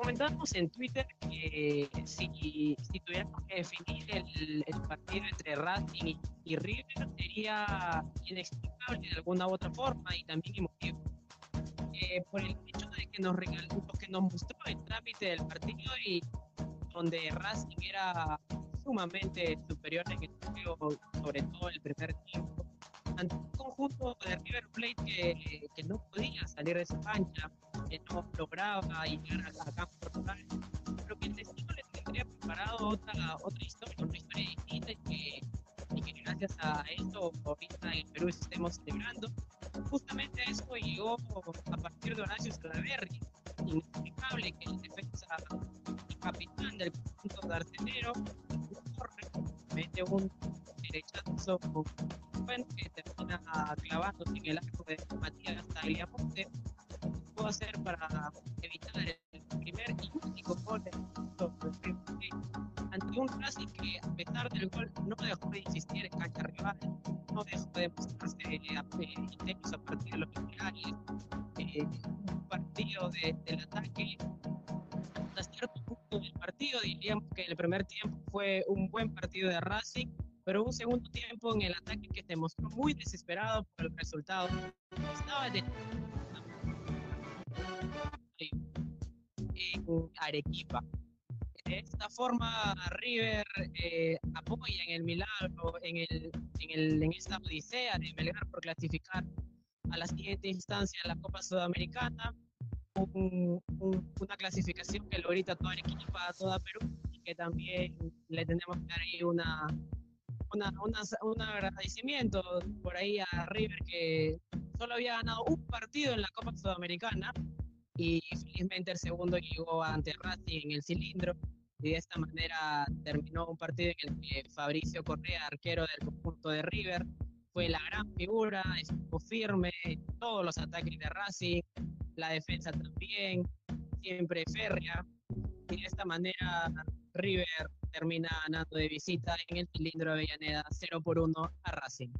comentábamos en Twitter que si, si tuviéramos que definir el, partido entre Racing y, River sería inexplicable de alguna u otra forma y también emotivo. Eh, por el hecho de que nos regaló, que nos mostró el trámite del partido y donde Racing era sumamente superior en el juego, sobre todo el primer tiempo ante un conjunto de River Plate que, que, no podía salir de su cancha, que no lograba llegar a, la campo total, pero que el destino les tendría preparado otra, otra historia, una historia distinta y que, y que gracias a esto ahorita en Perú estemos celebrando. Justamente eso llegó a partir de Horacio Salaverri, inexplicable que el defensa y capitán del conjunto de corre, mete un derechazo que termina clavándose en el arco de Matías Tagliamonte. Hacer para evitar el primer y único gol de ante un Racing que a pesar del gol no dejó de insistir en cancha rival, no dejó de mostrarse eh, intenso a partir de los finales, eh, un partido de, del ataque hasta cierto punto del partido diríamos que el primer tiempo fue un buen partido de Racing pero un segundo tiempo en el ataque que se mostró muy desesperado por el resultado. Estaba de... Arequipa. De esta forma, River eh, apoya en el milagro, en, el, en, el, en esta odisea de Melgar por clasificar a la siguiente instancia de la Copa Sudamericana. una clasificación que lo ahorita toda Arequipa, toda Perú, y que también le tenemos que dar ahí una, una, un agradecimiento por ahí a River que solo había ganado un partido en la Copa Sudamericana y felizmente el segundo llegó ante Racing en el cilindro y de esta manera terminó un partido en el que Fabricio Correa, arquero del conjunto de River, fue la gran figura, estuvo firme en todos los ataques de Racing, la defensa también, siempre férrea, y de esta manera River termina ganando de visita en el cilindro de Avellaneda 0 por 1 a Racing.